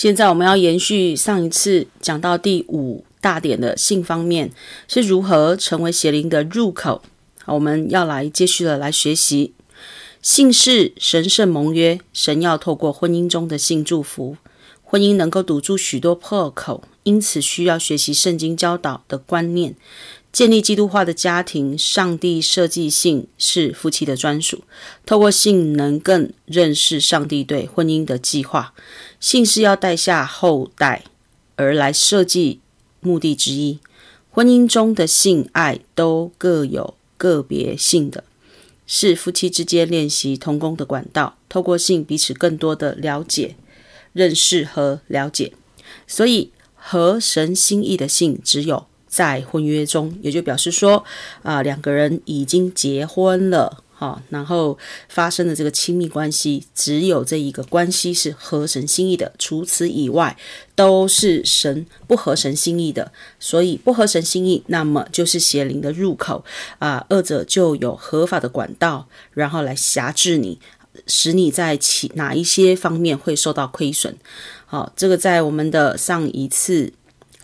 现在我们要延续上一次讲到第五大点的性方面是如何成为邪灵的入口。我们要来继续的来学习。性是神圣盟约，神要透过婚姻中的性祝福，婚姻能够堵住许多破口，因此需要学习圣经教导的观念。建立基督化的家庭，上帝设计性是夫妻的专属。透过性，能更认识上帝对婚姻的计划。性是要带下后代而来设计目的之一。婚姻中的性爱都各有个别性的，是夫妻之间练习同工的管道。透过性，彼此更多的了解、认识和了解。所以，合神心意的性，只有。在婚约中，也就表示说，啊、两个人已经结婚了，哈、然后发生的这个亲密关系，只有这一个关系是合神心意的，除此以外都是神不合神心意的。所以不合神心意，那么就是邪灵的入口啊，二、者就有合法的管道，然后来辖制你，使你在其哪一些方面会受到亏损。好、这个在我们的上一次。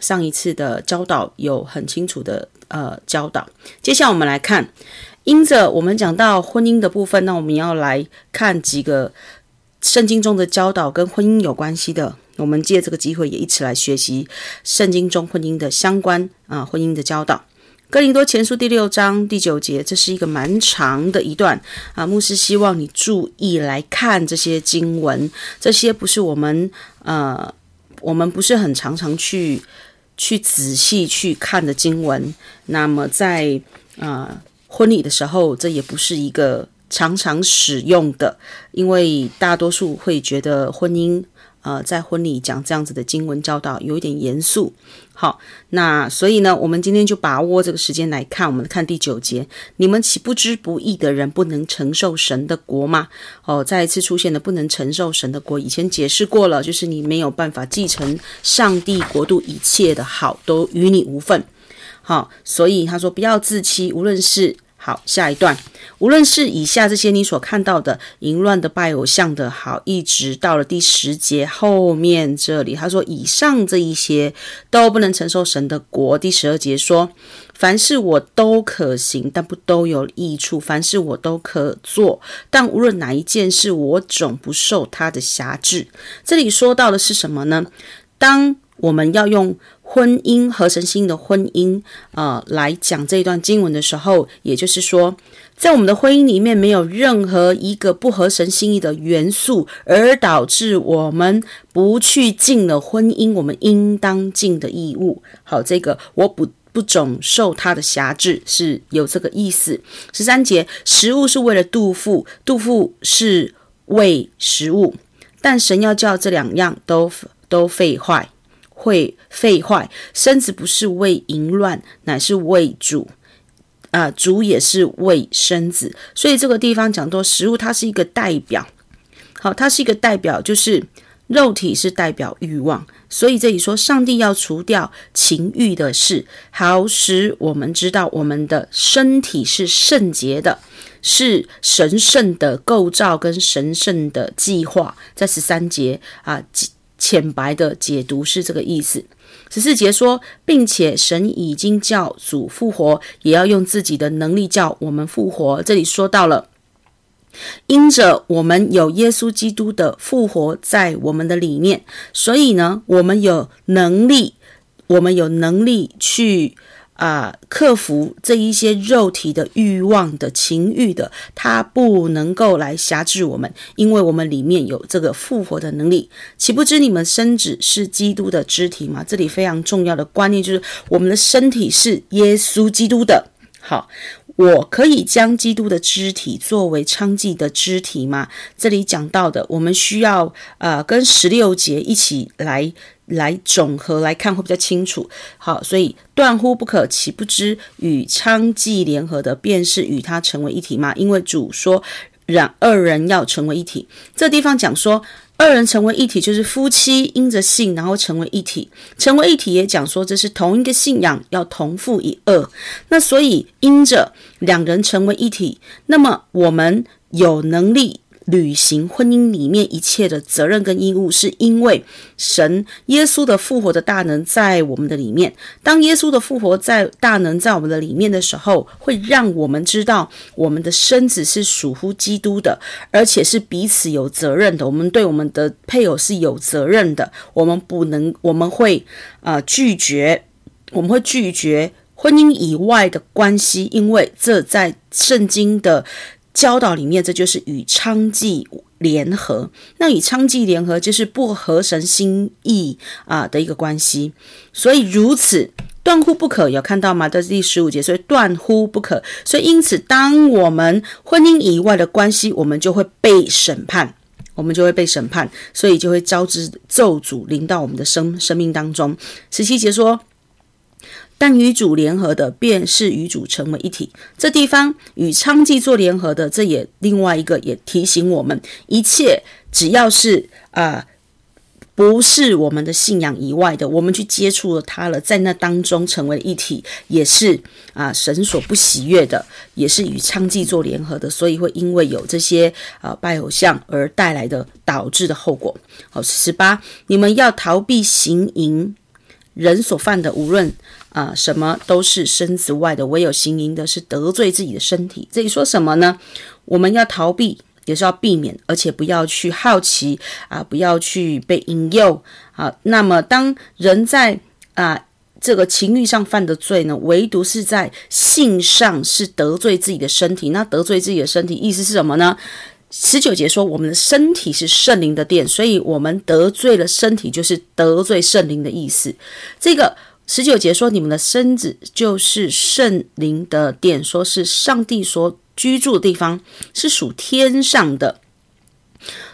上一次的教导有很清楚的呃教导，接下来我们来看，因着我们讲到婚姻的部分，那我们要来看几个圣经中的教导跟婚姻有关系的。我们借这个机会也一起来学习圣经中婚姻的相关啊、婚姻的教导。哥林多前书第六章第九节，这是一个蛮长的一段啊。牧师希望你注意来看这些经文，这些不是我们呃我们不是很常常去。去仔细去看的经文，那么在啊、呃、婚礼的时候，这也不是一个常常使用的，因为大多数会觉得婚姻。呃，在婚礼讲这样子的经文教导有一点严肃。好，那所以呢，我们今天就把握这个时间来看。我们看第九节：你们岂不知不义的人不能承受神的国吗？哦，再一次出现了不能承受神的国。以前解释过了，就是你没有办法继承上帝国度一切的好，都与你无份。好，所以他说不要自欺，无论是。好，下一段，无论是以下这些你所看到的淫乱的、拜偶像的，好，一直到了第十节后面这里，他说以上这一些都不能承受神的国。第十二节说，凡事我都可行，但不都有益处；凡事我都可做，但无论哪一件事，我总不受他的辖制。这里说到的是什么呢？当我们要用。婚姻合神心意的婚姻，呃，来讲这一段经文的时候，也就是说，在我们的婚姻里面，没有任何一个不合神心意的元素，而导致我们不去尽了婚姻我们应当尽的义务。好，这个我不不总受他的辖制，是有这个意思。十三节，食物是为了肚腹，肚腹是为食物，但神要叫这两样都都废坏。会废坏，身子不是为淫乱，乃是为主，啊、主也是为身子。所以这个地方讲到食物，它是一个代表，好，它是一个代表，就是肉体是代表欲望。所以这里说，上帝要除掉情欲的事，好使我们知道我们的身体是圣洁的，是神圣的构造跟神圣的计划。在十三节啊。浅白的解读是这个意思。十四节说，并且神已经叫主复活，也要用自己的能力叫我们复活。这里说到了，因着我们有耶稣基督的复活在我们的里面，所以呢，我们有能力，我们有能力去。啊、克服这一些肉体的欲望的情欲的，它不能够来辖制我们，因为我们里面有这个复活的能力。岂不知你们身子是基督的肢体吗？这里非常重要的观念就是，我们的身体是耶稣基督的。好，我可以将基督的肢体作为娼妓的肢体吗？这里讲到的，我们需要呃跟十六节一起来。来总和来看会比较清楚。好，所以断乎不可，岂不知与娼妓联合的，便是与他成为一体吗？因为主说，让二人要成为一体。这地方讲说，二人成为一体，就是夫妻因着性，然后成为一体。成为一体也讲说，这是同一个信仰，要同父一轭。那所以因着两人成为一体，那么我们有能力。履行婚姻里面一切的责任跟义务，是因为神耶稣的复活的大能在我们的里面。当耶稣的复活在大能在我们的里面的时候，会让我们知道我们的身子是属乎基督的，而且是彼此有责任的。我们对我们的配偶是有责任的，我们不能，我们会啊、呃、拒绝，我们会拒绝。婚姻以外的关系，因为这在圣经的教导里面，这就是与娼妓联合。那与娼妓联合，就是不合神心意啊的一个关系。所以如此断乎不可，有看到吗？这是第十五节，所以断乎不可。所以因此，当我们婚姻以外的关系，我们就会被审判，我们就会被审判，所以就会招致咒诅临到我们的生生命当中。十七节说。但与主联合的，便是与主成为一体。这地方与娼妓做联合的，这也另外一个也提醒我们，一切只要是啊、不是我们的信仰以外的，我们去接触了他了，在那当中成为一体，也是啊、神所不喜悦的，也是与娼妓做联合的，所以会因为有这些啊、呃、拜偶像而带来的导致的后果。好，十八，你们要逃避行淫。人所犯的，无论啊、什么，都是身子外的；唯有行淫的，是得罪自己的身体。这里说什么呢？我们要逃避，也是要避免，而且不要去好奇啊、不要去被引诱啊。那么，当人在啊、这个情欲上犯的罪呢，唯独是在性上是得罪自己的身体。那得罪自己的身体，意思是什么呢？十九节说，我们的身体是圣灵的殿，所以我们得罪了身体，就是得罪圣灵的意思。这个十九节说，你们的身子就是圣灵的殿，说是上帝所居住的地方，是属天上的。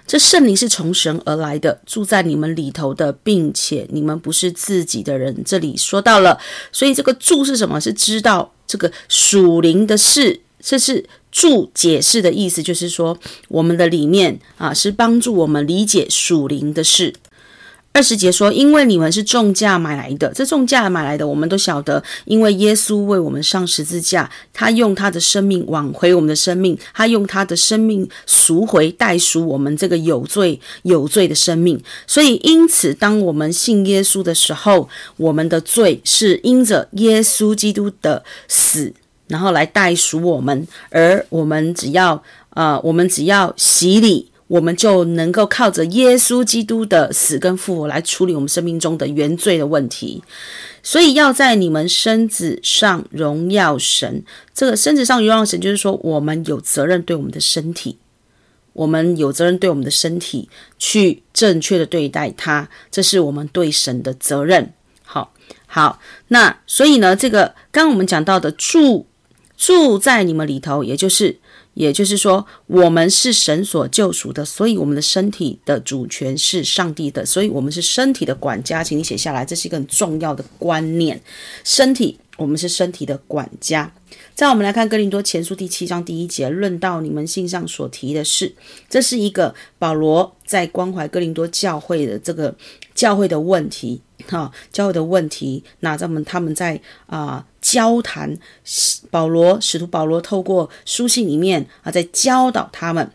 这圣灵是从神而来的，住在你们里头的，并且你们不是自己的人。这里说到了，所以这个住是什么？是知道这个属灵的事，这是。注解释的意思就是说，我们的里面啊，是帮助我们理解属灵的事。二十节说，因为你们是重价买来的，这重价买来的，我们都晓得，因为耶稣为我们上十字架，他用他的生命挽回我们的生命，他用他的生命赎回代赎我们这个有罪有罪的生命。所以，因此，当我们信耶稣的时候，我们的罪是因着耶稣基督的死。然后来代赎我们，而我们只要呃，我们只要洗礼，我们就能够靠着耶稣基督的死跟复活来处理我们生命中的原罪的问题。所以要在你们身子上荣耀神。这个身子上荣耀神，就是说我们有责任对我们的身体，我们有责任对我们的身体去正确的对待它，这是我们对神的责任。好，好，那所以呢，这个刚刚我们讲到的住。住在你们里头，也就是，也就是说，我们是神所救赎的，所以我们的身体的主权是上帝的，所以我们是身体的管家，请你写下来，这是一个很重要的观念。身体，我们是身体的管家。再我们来看哥林多前书第七章第一节，论到你们信上所提的事，这是一个保罗在关怀哥林多教会的这个教会的问题，哈，教会的问题。那咱们他们在啊。交谈，保罗使徒保罗透过书信里面啊，在教导他们。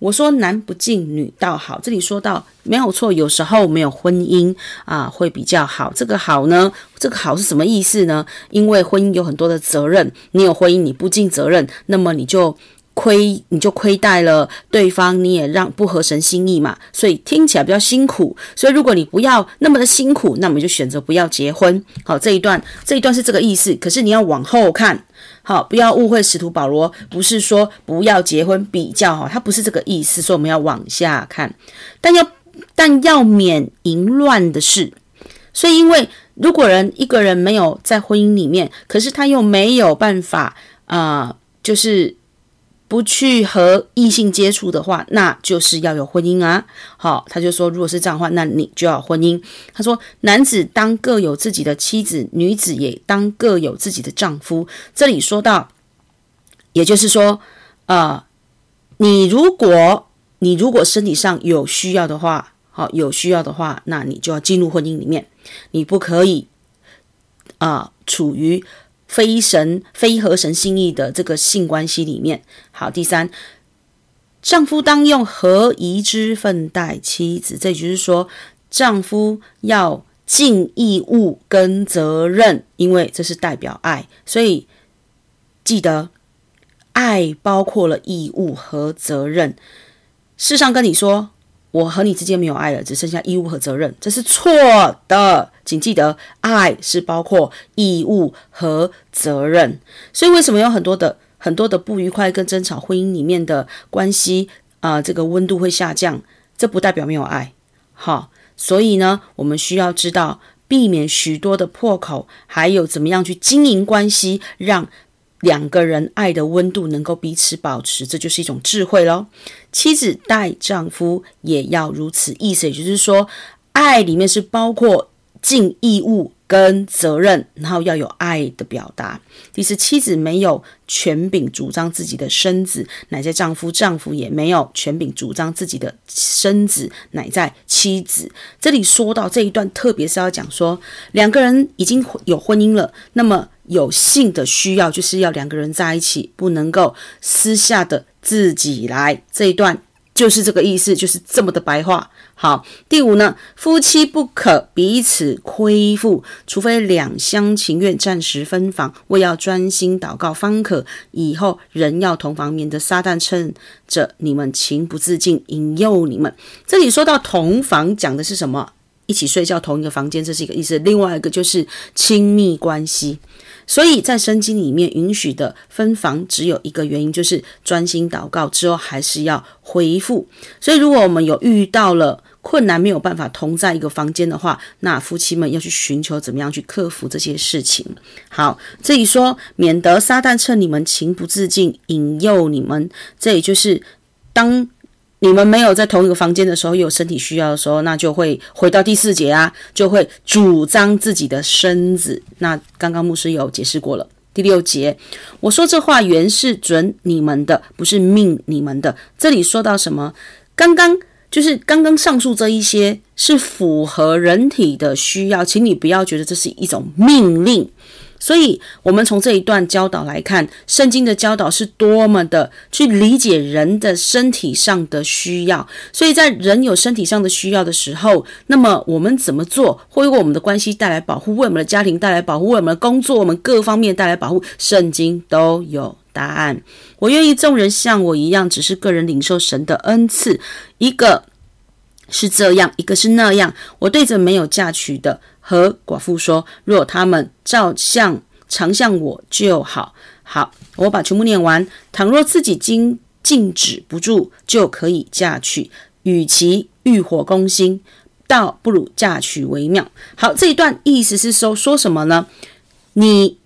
我说男不敬女倒好，这里说到没有错，有时候没有婚姻啊会比较好。这个好呢，这个好是什么意思呢？因为婚姻有很多的责任，你有婚姻你不尽责任，那么你就。亏你就亏待了对方，你也让不合神心意嘛，所以听起来比较辛苦。所以如果你不要那么的辛苦，那么就选择不要结婚。好，这一段这一段是这个意思。可是你要往后看，好，不要误会使徒保罗不是说不要结婚比较好，他不是这个意思。所以我们要往下看，但要但要免淫乱的事。所以因为如果人一个人没有在婚姻里面，可是他又没有办法啊、就是。不去和异性接触的话，那就是要有婚姻啊。好，他就说，如果是这样的话，那你就要婚姻。他说，男子当各有自己的妻子，女子也当各有自己的丈夫。这里说到，也就是说，呃，你如果你如果身体上有需要的话，好，有需要的话，那你就要进入婚姻里面，你不可以啊、处于。非神非合神心意的这个性关系里面，好，第三，丈夫当用合宜之分待妻子，这也就是说，丈夫要尽义务跟责任，因为这是代表爱，所以记得，爱包括了义务和责任。世上跟你说，我和你之间没有爱了，只剩下义务和责任，这是错的。请记得，爱是包括义务和责任。所以，为什么有很多的很多的不愉快跟争吵，婚姻里面的关系啊、这个温度会下降？这不代表没有爱。好，所以呢，我们需要知道，避免许多的破口，还有怎么样去经营关系，让。两个人爱的温度能够彼此保持，这就是一种智慧喽。妻子待丈夫也要如此，意思也就是说，爱里面是包括尽义务跟责任，然后要有爱的表达。第四，妻子没有权柄主张自己的身子，乃在丈夫；丈夫也没有权柄主张自己的身子，乃在妻子。这里说到这一段，特别是要讲说，两个人已经有婚姻了，那么。有性的需要，就是要两个人在一起，不能够私下的自己来。这一段就是这个意思，就是这么的白话。好，第五呢，夫妻不可彼此亏负，除非两厢情愿暂时分房，为要专心祷告方可。以后人要同房，免得撒旦趁着你们情不自禁引诱你们。这里说到同房，讲的是什么？一起睡觉同一个房间，这是一个意思。另外一个就是亲密关系。所以在圣经里面允许的分房，只有一个原因，就是专心祷告之后还是要恢复。所以如果我们有遇到了困难，没有办法同在一个房间的话，那夫妻们要去寻求怎么样去克服这些事情。好，这里说免得撒旦趁你们情不自禁引诱你们，这也就是当。你们没有在同一个房间的时候，有身体需要的时候，那就会回到第四节啊，就会主张自己的身子。那刚刚牧师有解释过了。第六节，我说这话原是准你们的，不是命你们的。这里说到什么？刚刚就是刚刚上述这一些是符合人体的需要，请你不要觉得这是一种命令。所以，我们从这一段教导来看，圣经的教导是多么的去理解人的身体上的需要。所以在人有身体上的需要的时候，那么我们怎么做会为我们的关系带来保护，为我们的家庭带来保护，为我们的工作、我们各方面带来保护？圣经都有答案。我愿意众人像我一样，只是个人领受神的恩赐，一个是这样，一个是那样。我对着没有嫁娶的。和寡妇说：“若他们照像常像我就好。”好，我把全部念完。倘若自己经禁止不住，就可以嫁娶。与其欲火攻心，倒不如嫁娶为妙。好，这一段意思是说说什么呢？你。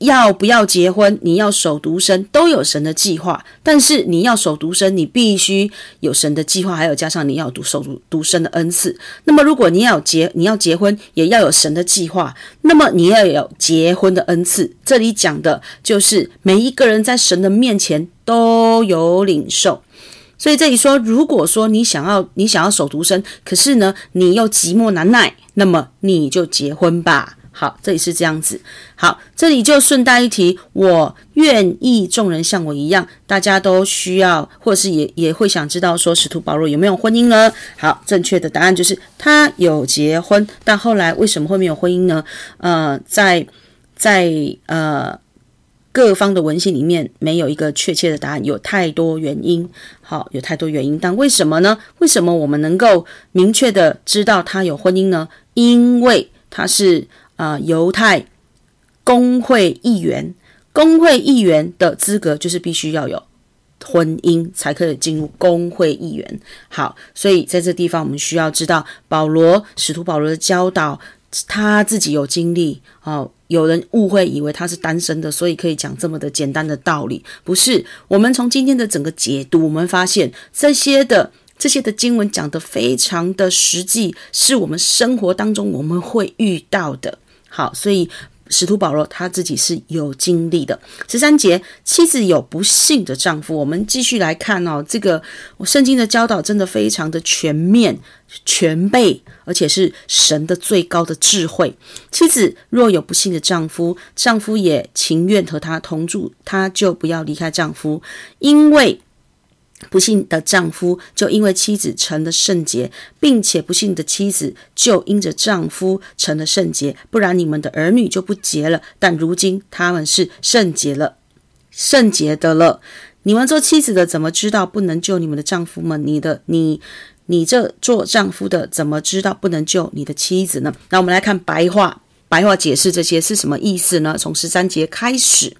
要不要结婚？你要守独身，都有神的计划。但是你要守独身，你必须有神的计划，还有加上你要独守独身的恩赐。那么，如果你要结，你要结婚，也要有神的计划。那么你要有结婚的恩赐。这里讲的就是每一个人在神的面前都有领受。所以这里说，如果说你想要你想要守独身，可是呢，你又寂寞难耐，那么你就结婚吧。好，这里是这样子。好，这里就顺带一提，我愿意众人像我一样，大家都需要，或者是也也会想知道说，使徒保罗有没有婚姻呢？好，正确的答案就是他有结婚，但后来为什么会没有婚姻呢？呃，在在呃各方的文献里面没有一个确切的答案，有太多原因。好，有太多原因，但为什么呢？为什么我们能够明确的知道他有婚姻呢？因为他是。啊、犹太公会议员，工会议员的资格就是必须要有婚姻才可以进入公会议员。好，所以在这地方我们需要知道保罗使徒保罗的教导，他自己有经历。哦，有人误会以为他是单身的，所以可以讲这么的简单的道理，不是？我们从今天的整个解读，我们发现这些的这些的经文讲得非常的实际，是我们生活当中我们会遇到的。好，所以使徒保罗他自己是有经历的。十三节，妻子有不幸的丈夫，我们继续来看哦。这个我圣经的教导真的非常的全面、全备，而且是神的最高的智慧。妻子若有不幸的丈夫，丈夫也情愿和她同住，她就不要离开丈夫，因为不幸的丈夫就因为妻子成了圣洁，并且不幸的妻子就因着丈夫成了圣洁，不然你们的儿女就不洁了。但如今他们是圣洁了，圣洁的了。你们做妻子的怎么知道不能救你们的丈夫们？你的你你这做丈夫的怎么知道不能救你的妻子呢？那我们来看白话，白话解释这些是什么意思呢？从十三节开始，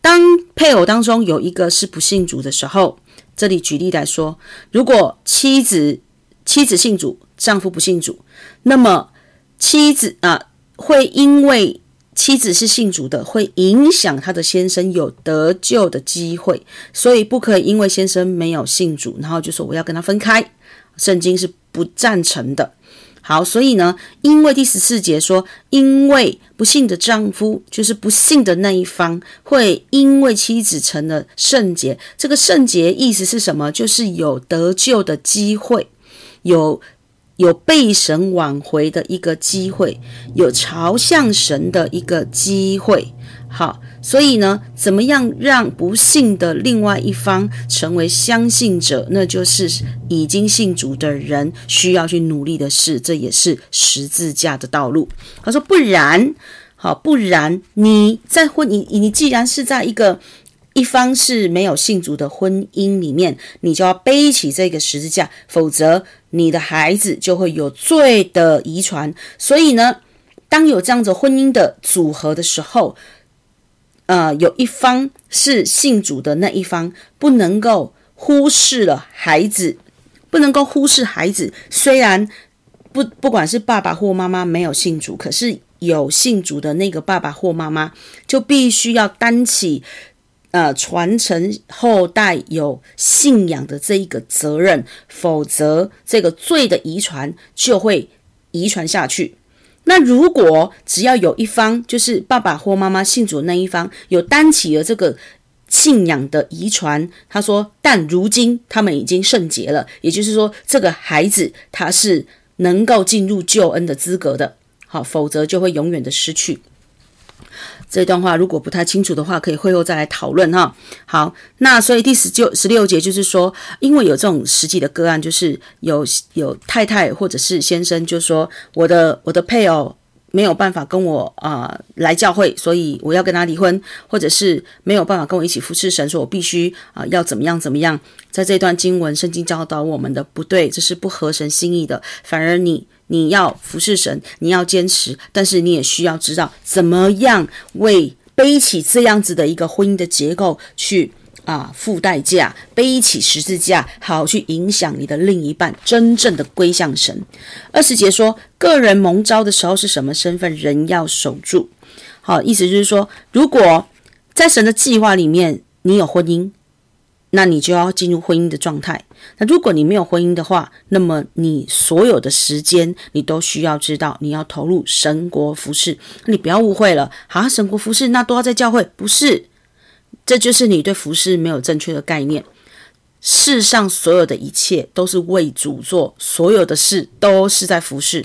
当配偶当中有一个是不信主的时候。这里举例来说，如果妻子妻子信主，丈夫不信主，那么妻子啊会因为妻子是信主的，会影响她的先生有得救的机会，所以不可以因为先生没有信主，然后就说我要跟他分开，圣经是不赞成的。好，所以呢，因为第十四节说，因为不幸的丈夫，就是不幸的那一方，会因为妻子成了圣洁。这个圣洁意思是什么？就是有得救的机会，有有被神挽回的一个机会，有朝向神的一个机会。好。所以呢，怎么样让不信的另外一方成为相信者？那就是已经信主的人需要去努力的事，这也是十字架的道路。他说：“不然，好，不然你在婚，你你既然是在一个一方是没有信主的婚姻里面，你就要背起这个十字架，否则你的孩子就会有罪的遗传。所以呢，当有这样子婚姻的组合的时候。”呃，有一方是信主的那一方，不能够忽视了孩子，不能够忽视孩子。虽然不不管是爸爸或妈妈没有信主，可是有信主的那个爸爸或妈妈，就必须要担起呃传承后代有信仰的这一个责任，否则这个罪的遗传就会遗传下去。那如果只要有一方，就是爸爸或妈妈信主那一方，有担起了这个信仰的遗传，他说，但如今他们已经圣洁了，也就是说，这个孩子他是能够进入救恩的资格的，好，否则就会永远的失去。这段话如果不太清楚的话，可以会后再来讨论哈。好，那所以第十九、十六节就是说，因为有这种实际的个案，就是有有太太或者是先生就说，我的我的配偶没有办法跟我啊、来教会，所以我要跟他离婚，或者是没有办法跟我一起服侍神，说我必须啊、要怎么样怎么样。在这段经文，圣经教导我们的不对，这是不合神心意的，反而你。你要服侍神，你要坚持，但是你也需要知道怎么样为背起这样子的一个婚姻的结构去啊付代价，背起十字架，好去影响你的另一半真正的归向神。二十节说，个人蒙召的时候是什么身份，人要守住。好，意思就是说，如果在神的计划里面，你有婚姻。那你就要进入婚姻的状态。那如果你没有婚姻的话，那么你所有的时间，你都需要知道你要投入神国服侍。你不要误会了，好，神国服饰那都要在教会，不是？这就是你对服饰没有正确的概念。世上所有的一切都是为主做，所有的事都是在服饰。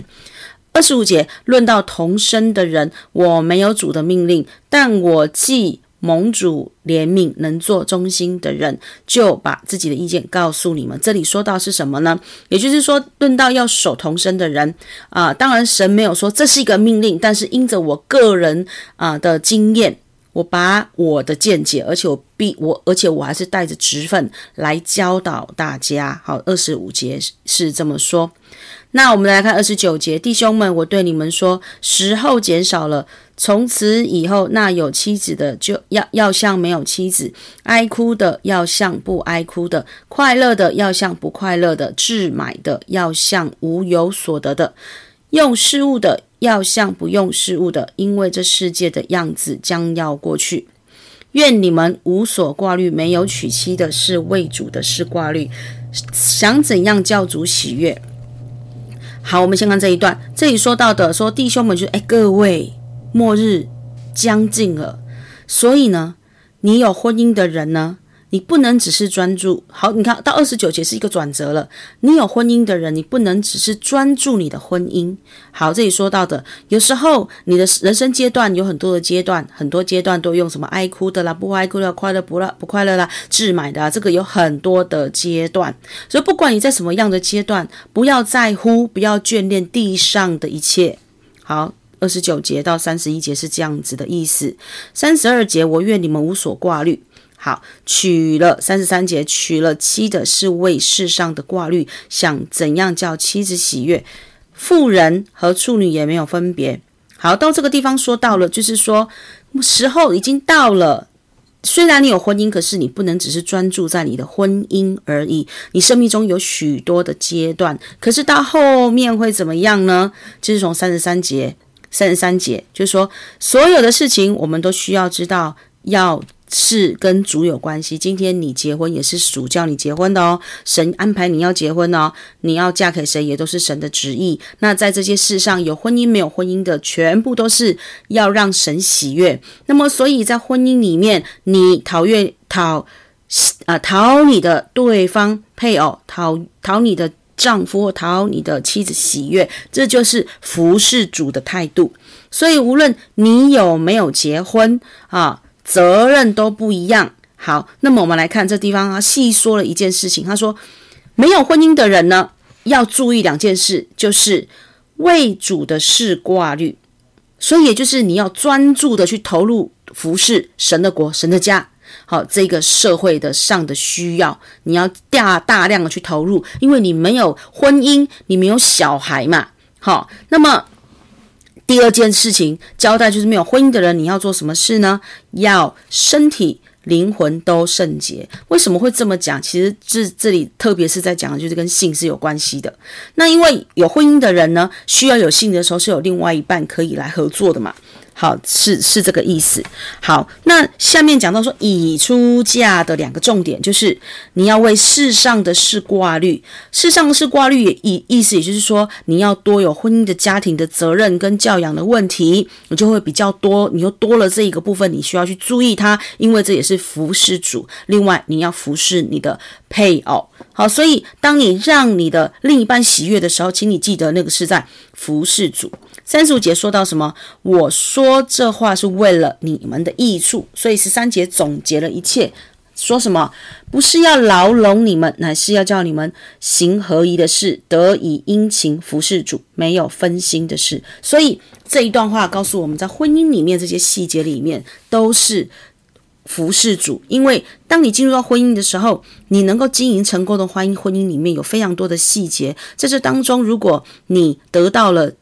二十五节论到同生的人，我没有主的命令，但我既。盟主怜悯，能做忠心的人，就把自己的意见告诉你们。这里说到是什么呢？也就是说，论到要守同身的人啊、当然神没有说这是一个命令，但是因着我个人啊、的经验，我把我的见解，而且我必我，而且我还是带着职分来教导大家。好，二十五节是这么说。那我们来看二十九节，弟兄们，我对你们说，时候减少了。从此以后，那有妻子的就要要像没有妻子，哀哭的要像不哀哭的，快乐的要像不快乐的，置买的要像无有所得的，用事物的要像不用事物的，因为这世界的样子将要过去。愿你们无所挂虑，没有娶妻的是为主的事挂虑，想怎样叫主喜悦。好，我们先看这一段，这里说到的说弟兄们就哎各位。末日将近了，所以呢，你有婚姻的人呢，你不能只是专注。好，你看到二十九节是一个转折了。你有婚姻的人，你不能只是专注你的婚姻。好，这里说到的，有时候你的人生阶段有很多的阶段，很多阶段都用什么爱哭的啦，不爱哭的，快乐不啦，不快乐啦，置买的啊，这个有很多的阶段。所以不管你在什么样的阶段，不要在乎，不要眷恋地上的一切。好。二十九节到三十一节是这样子的意思。三十二节，我愿你们无所挂虑。好，娶了三十三节，娶了妻的是为世上的挂虑，想怎样叫妻子喜悦。妇人和处女也没有分别。好，到这个地方说到了，就是说时候已经到了。虽然你有婚姻，可是你不能只是专注在你的婚姻而已。你生命中有许多的阶段，可是到后面会怎么样呢？就是从三十三节。三十三节就是说，所有的事情我们都需要知道，要是跟主有关系。今天你结婚也是主叫你结婚的哦，神安排你要结婚哦，你要嫁给谁也都是神的旨意。那在这些事上，有婚姻没有婚姻的，全部都是要让神喜悦。那么，所以在婚姻里面，你讨厌讨啊讨你的对方配偶，讨讨你的。丈夫讨你的妻子喜悦，这就是服侍主的态度。所以无论你有没有结婚啊，责任都不一样。好，那么我们来看这地方，他细说了一件事情。他说，没有婚姻的人呢，要注意两件事，就是为主的事挂虑。所以也就是你要专注的去投入服侍神的国、神的家。好，这个社会的上的需要，你要大大量的去投入，因为你没有婚姻，你没有小孩嘛。好，那么第二件事情交代就是没有婚姻的人，你要做什么事呢？要身体、灵魂都圣洁。为什么会这么讲？其实这这里特别是在讲的就是跟性是有关系的。那因为有婚姻的人呢，需要有性的时候是有另外一半可以来合作的嘛。好，是是这个意思。好，那下面讲到说，已出嫁的两个重点，就是你要为世上的事挂虑。世上的事挂虑也，意意思也就是说，你要多有婚姻的家庭的责任跟教养的问题，你就会比较多，你又多了这一个部分，你需要去注意它，因为这也是服侍主。另外，你要服侍你的配偶。好，所以当你让你的另一半喜悦的时候，请你记得那个是在服侍主。三十五节说到什么？我说说这话是为了你们的益处，所以十三节总结了一切，说什么？不是要牢笼你们，乃是要叫你们行合宜的事，得以殷勤服侍主，没有分心的事。所以这一段话告诉我们在婚姻里面这些细节里面都是服侍主，因为当你进入到婚姻的时候，你能够经营成功的婚姻，婚姻里面有非常多的细节，在这当中，如果你得到了。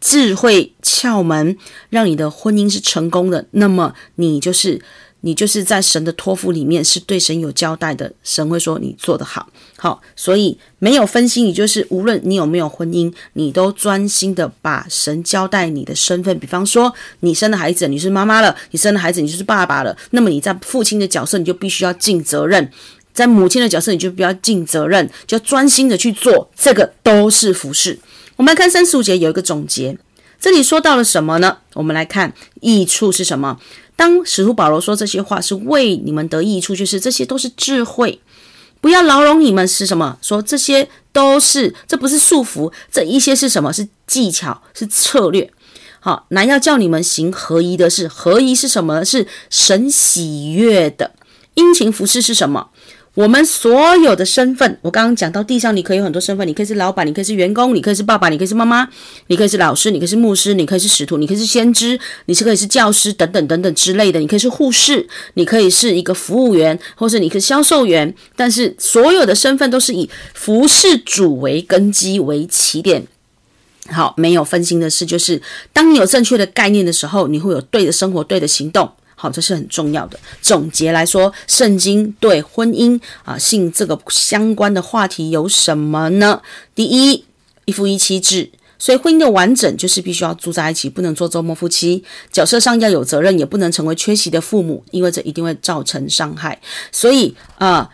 智慧窍门，让你的婚姻是成功的，那么你就是你就是在神的托付里面是对神有交代的，神会说你做得好，好，所以没有分心，也就是无论你有没有婚姻，你都专心的把神交代你的身份，比方说你生了孩子，你是妈妈了；你生了孩子，你就是爸爸了。那么你在父亲的角色，你就必须要尽责任；在母亲的角色，你就不要尽责任，就专心的去做，这个都是服侍。我们来看三十五节有一个总结，这里说到了什么呢？我们来看益处是什么？当使徒保罗说这些话是为你们得益处，就是这些都是智慧，不要牢笼你们是什么？说这些都是，这不是束缚，这一些是什么？是技巧，是策略。好，乃要叫你们行合一的事，合一是什么？是神喜悦的。殷勤服侍是什么？我们所有的身份，我刚刚讲到地上，你可以有很多身份，你可以是老板，你可以是员工，你可以是爸爸，你可以是妈妈，你可以是老师，你可以是牧师，你可以是使徒，你可以是先知，你是可以是教师等等等等之类的，你可以是护士，你可以是一个服务员，或是你是销售员，但是所有的身份都是以服侍主为根基为起点。好，没有分心的事，就是当你有正确的概念的时候，你会有对的生活，对的行动。好，这是很重要的。总结来说，圣经对婚姻啊、性这个相关的话题有什么呢？第一，一夫一妻制，所以婚姻的完整就是必须要住在一起，不能做周末夫妻。角色上要有责任，也不能成为缺席的父母，因为这一定会造成伤害。所以啊、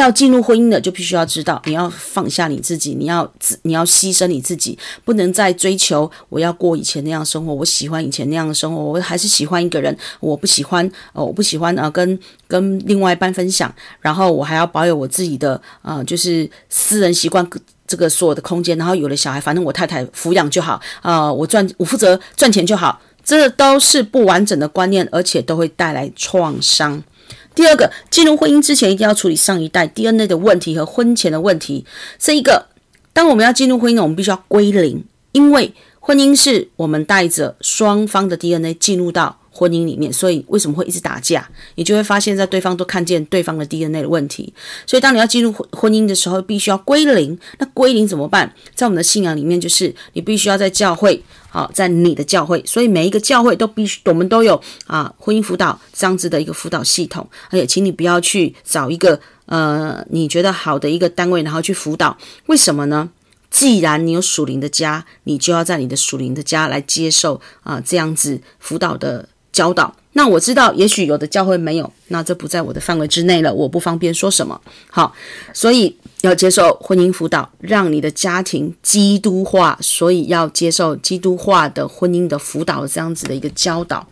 要进入婚姻的，就必须要知道，你要放下你自己，你要自你要牺牲你自己，不能再追求我要过以前那样生活，我喜欢以前那样的生活，我还是喜欢一个人，我不喜欢，呃，我不喜欢呃，跟跟另外一半分享，然后我还要保有我自己的呃，就是私人习惯这个所有的空间，然后有了小孩，反正我太太抚养就好，啊、我赚我负责赚钱就好，这都是不完整的观念，而且都会带来创伤。第二个，进入婚姻之前一定要处理上一代 DNA 的问题和婚前的问题。这一个，当我们要进入婚姻，我们必须要归零，因为婚姻是我们带着双方的 DNA 进入到婚姻里面，所以为什么会一直打架？你就会发现，在对方都看见对方的 DNA 的问题。所以，当你要进入婚婚姻的时候，必须要归零。那归零怎么办？在我们的信仰里面，就是你必须要在教会。好，在你的教会，所以每一个教会都必须，我们都有啊婚姻辅导这样子的一个辅导系统，而且请你不要去找一个呃你觉得好的一个单位，然后去辅导。为什么呢？既然你有属灵的家，你就要在你的属灵的家来接受啊这样子辅导的教导。那我知道，也许有的教会没有，那这不在我的范围之内了，我不方便说什么。好，所以要接受婚姻辅导，让你的家庭基督化，所以要接受基督化的婚姻的辅导这样子的一个教导。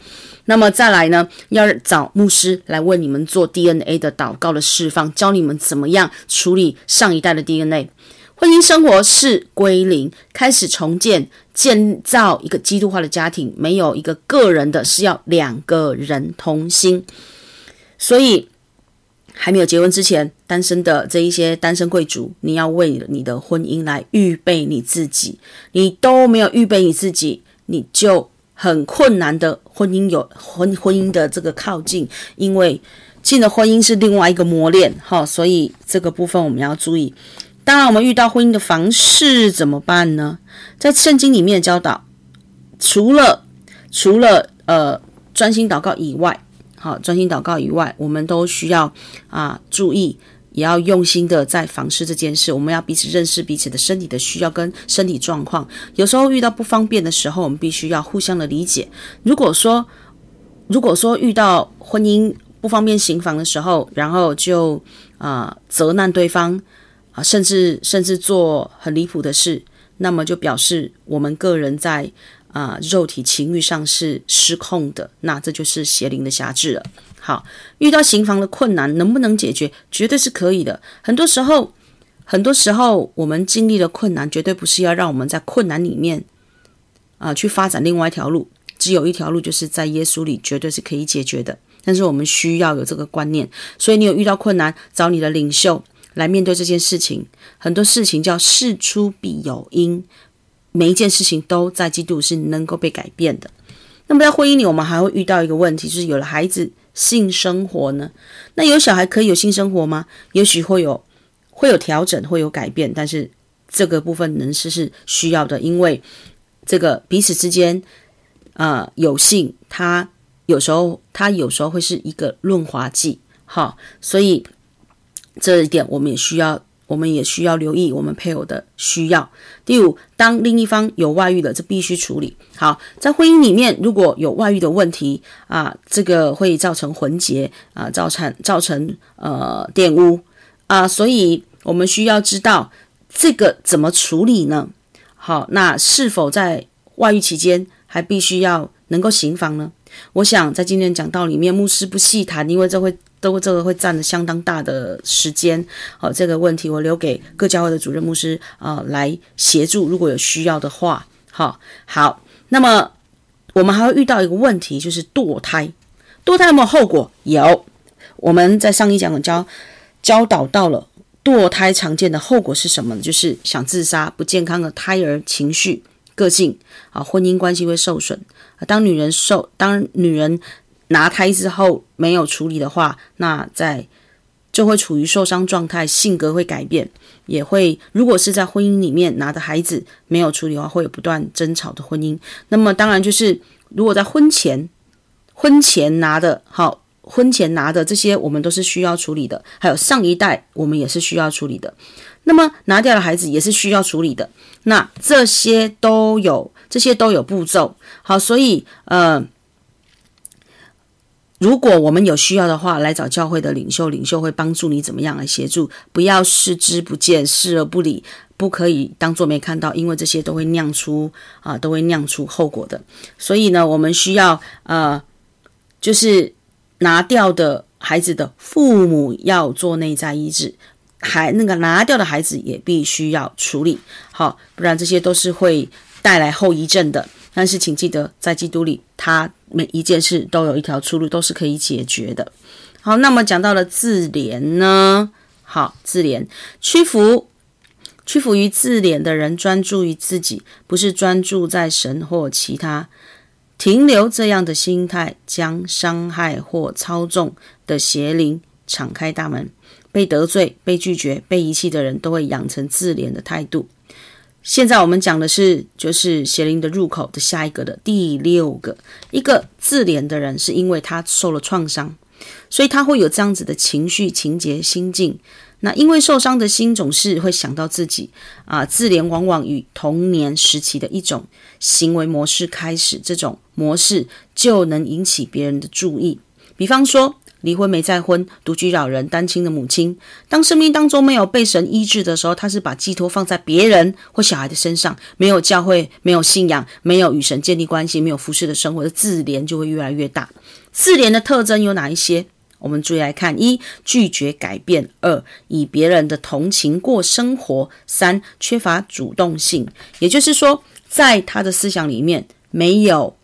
那么再来呢，要找牧师来为你们做 DNA 的祷告的释放，教你们怎么样处理上一代的 DNA。婚姻生活是归零，开始重建，建造一个基督化的家庭。没有一个个人的，是要两个人同心。所以，还没有结婚之前，单身的这一些单身贵族，你要为你的婚姻来预备你自己。你都没有预备你自己，你就很困难的婚姻有婚婚姻的这个靠近，因为进了婚姻是另外一个磨练。哈，所以这个部分我们要注意。当然，我们遇到婚姻的房事怎么办呢？在圣经里面的教导，除了除了呃专心祷告以外，好，专心祷告以外，我们都需要啊注意，也要用心的在房事这件事。我们要彼此认识彼此的身体的需要跟身体状况。有时候遇到不方便的时候，我们必须要互相的理解。如果说如果说遇到婚姻不方便行房的时候，然后就啊责难对方。啊，甚至甚至做很离谱的事，那么就表示我们个人在啊肉体情欲上是失控的，那这就是邪灵的辖制了。好，遇到行房的困难，能不能解决？绝对是可以的。很多时候，很多时候我们经历的困难，绝对不是要让我们在困难里面啊去发展另外一条路，只有一条路，就是在耶稣里，绝对是可以解决的。但是我们需要有这个观念，所以你有遇到困难，找你的领袖。来面对这件事情，很多事情叫事出必有因，每一件事情都在基督是能够被改变的。那么在婚姻里，我们还会遇到一个问题，就是有了孩子，性生活呢？那有小孩可以有性生活吗？也许会有，会有调整，会有改变，但是这个部分能是是需要的，因为这个彼此之间，呃，有性，它有时候它有时候会是一个润滑剂，好，所以。这一点我们也需要，我们也需要留意我们配偶的需要。第五，当另一方有外遇的，这必须处理。好，在婚姻里面，如果有外遇的问题啊，这个会造成婚结啊，造成造成呃玷污啊，所以我们需要知道这个怎么处理呢？好，那是否在外遇期间还必须要能够行房呢？我想在今天讲道里面，牧师不细谈，因为这会。都这个会占了相当大的时间，好，这个问题我留给各教会的主任牧师啊、来协助，如果有需要的话，好，好，那么我们还会遇到一个问题，就是堕胎，堕胎有没有后果？有，我们在上一讲教教导到了堕胎常见的后果是什么呢？就是想自杀、不健康的胎儿情绪、个性啊，婚姻关系会受损啊，当女人受，当女人。拿胎之后没有处理的话，那在就会处于受伤状态，性格会改变，也会如果是在婚姻里面拿的孩子没有处理的话，会有不断争吵的婚姻。那么当然就是如果在婚前婚前拿的好，婚前拿的这些我们都是需要处理的，还有上一代我们也是需要处理的。那么拿掉的孩子也是需要处理的。那这些都有这些都有步骤。好，所以呃。如果我们有需要的话，来找教会的领袖，领袖会帮助你怎么样来协助。不要视之不见，视而不理，不可以当做没看到，因为这些都会酿出啊，都会酿出后果的。所以呢，我们需要呃，就是拿掉的孩子的父母要做内在医治，还那个拿掉的孩子也必须要处理好，不然这些都是会带来后遗症的。但是请记得，在基督里，他每一件事都有一条出路，都是可以解决的。好，那么讲到了自怜呢？好，自怜，屈服，屈服于自怜的人，专注于自己，不是专注在神或其他。停留这样的心态，将伤害或操纵的邪灵敞开大门。被得罪、被拒绝、被遗弃的人都会养成自怜的态度。现在我们讲的是，就是邪灵的入口的下一个的第六个，一个自怜的人，是因为他受了创伤，所以他会有这样子的情绪、情节、心境。那因为受伤的心总是会想到自己啊，自怜往往与童年时期的一种行为模式开始，这种模式就能引起别人的注意，比方说。离婚没再婚，独居老人，单亲的母亲，当生命当中没有被神医治的时候，他是把寄托放在别人或小孩的身上，没有教会，没有信仰，没有与神建立关系，没有服侍的生活，的自怜就会越来越大。自怜的特征有哪一些？我们注意来看：一、拒绝改变；二、以别人的同情过生活；三、缺乏主动性。也就是说，在他的思想里面没有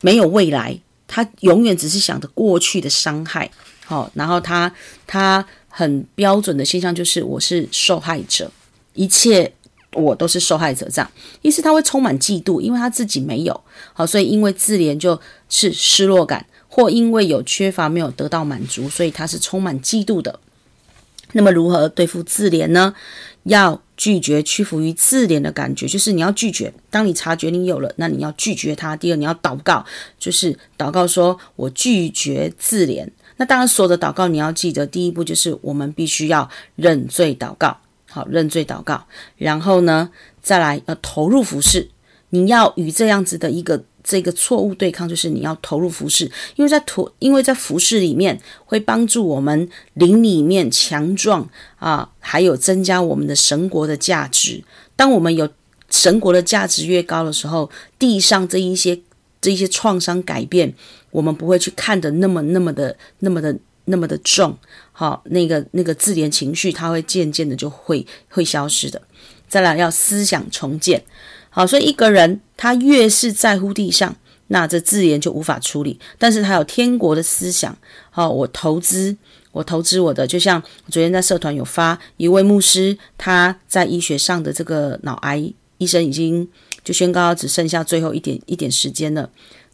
没有未来。他永远只是想着过去的伤害，好，然后他他很标准的现象就是我是受害者，一切我都是受害者这样，意思他会充满嫉妒，因为他自己没有，好，所以因为自怜就是失落感，或因为有缺乏没有得到满足，所以他是充满嫉妒的。那么如何对付自怜呢？要拒绝屈服于自怜的感觉，就是你要拒绝。当你察觉你有了，那你要拒绝它。第二，你要祷告，就是祷告说：“我拒绝自怜。”那当然，所有的祷告你要记得，第一步就是我们必须要认罪祷告。好，认罪祷告，然后呢，再来要投入服饰。你要与这样子的一个。这个错误对抗就是你要投入服饰，因为在投，因为在服饰里面会帮助我们灵里面强壮啊，还有增加我们的神国的价值。当我们有神国的价值越高的时候，地上这一些这一些创伤改变，我们不会去看得那么那么的那么的那么的重。好，那个那个自怜情绪，它会渐渐的就会会消失的。再来要思想重建。好，所以一个人他越是在乎地上，那这自怜就无法处理。但是他有天国的思想。好，我投资，我投资我的，就像昨天在社团有发一位牧师，他在医学上的这个脑癌医生已经就宣告只剩下最后一点一点时间了。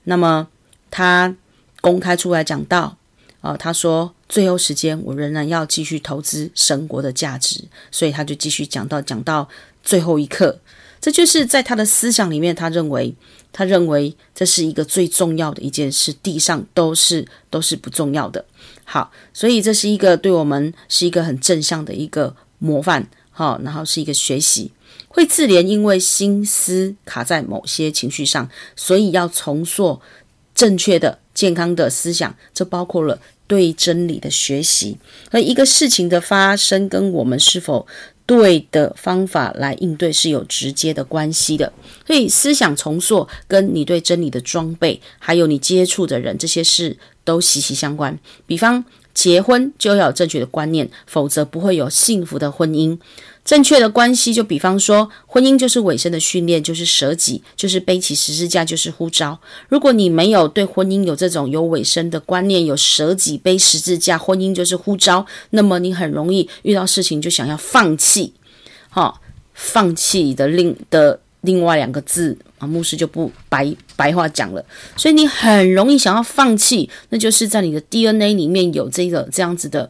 那么他公开出来讲到，啊，他说最后时间我仍然要继续投资神国的价值，所以他就继续讲到讲到最后一刻。这就是在他的思想里面，他认为，他认为这是一个最重要的一件事，地上都是都是不重要的。好，所以这是一个对我们是一个很正向的一个模范，好，然后是一个学习。会自怜，因为心思卡在某些情绪上，所以要重塑正确的、健康的思想。这包括了对真理的学习和一个事情的发生，跟我们是否。对的方法来应对是有直接的关系的，所以思想重塑跟你对真理的装备，还有你接触的人，这些事都息息相关。比方结婚就要有正确的观念，否则不会有幸福的婚姻。正确的关系，就比方说，婚姻就是尾声的训练，就是舍己，就是背起十字架，就是呼召。如果你没有对婚姻有这种有尾声的观念，有舍己背十字架，婚姻就是呼召，那么你很容易遇到事情就想要放弃。好、放弃的另的另外两个字啊，牧师就不白白话讲了。所以你很容易想要放弃，那就是在你的 DNA 里面有这个这样子的。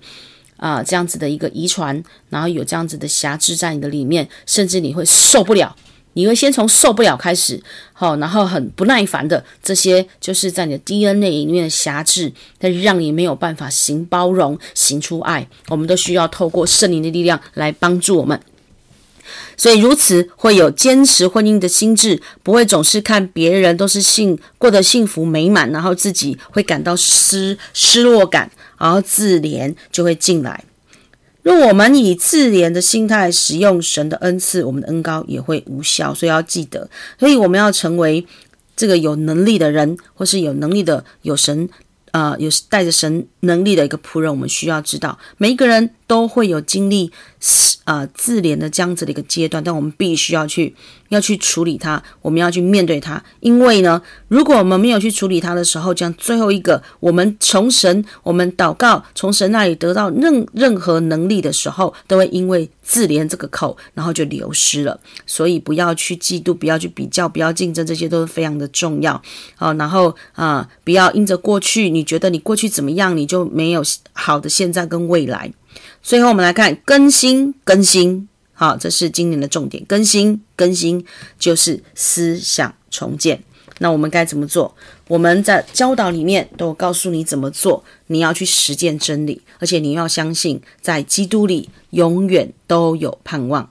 啊，这样子的一个遗传，然后有这样子的瑕疵在你的里面，甚至你会受不了，你会先从受不了开始，好，然后很不耐烦的这些，就是在你的 DNA 里面的瑕疵，它让你没有办法行包容、行出爱。我们都需要透过圣灵的力量来帮助我们。所以如此会有坚持婚姻的心智，不会总是看别人都是幸过得幸福美满，然后自己会感到失失落感，然后自怜就会进来。若我们以自怜的心态使用神的恩赐，我们的恩膏也会无效。所以要记得，所以我们要成为这个有能力的人，或是有能力的有神。啊、有带着神能力的一个仆人，我们需要知道，每一个人都会有经历啊、自怜的这样子的一个阶段，但我们必须要去要去处理它，我们要去面对它，因为呢，如果我们没有去处理它的时候，这样最后一个，我们从神，我们祷告，从神那里得到任任何能力的时候，都会因为自怜这个口，然后就流失了。所以不要去嫉妒，不要去比较，不要竞争，这些都是非常的重要。好，然后啊、不要因着过去，你觉得你过去怎么样，你就没有好的现在跟未来。最后我们来看更新，更新。好，这是今年的重点，更新，更新就是思想重建。那我们该怎么做？我们在教导里面都告诉你怎么做，你要去实践真理，而且你要相信，在基督里永远都有盼望。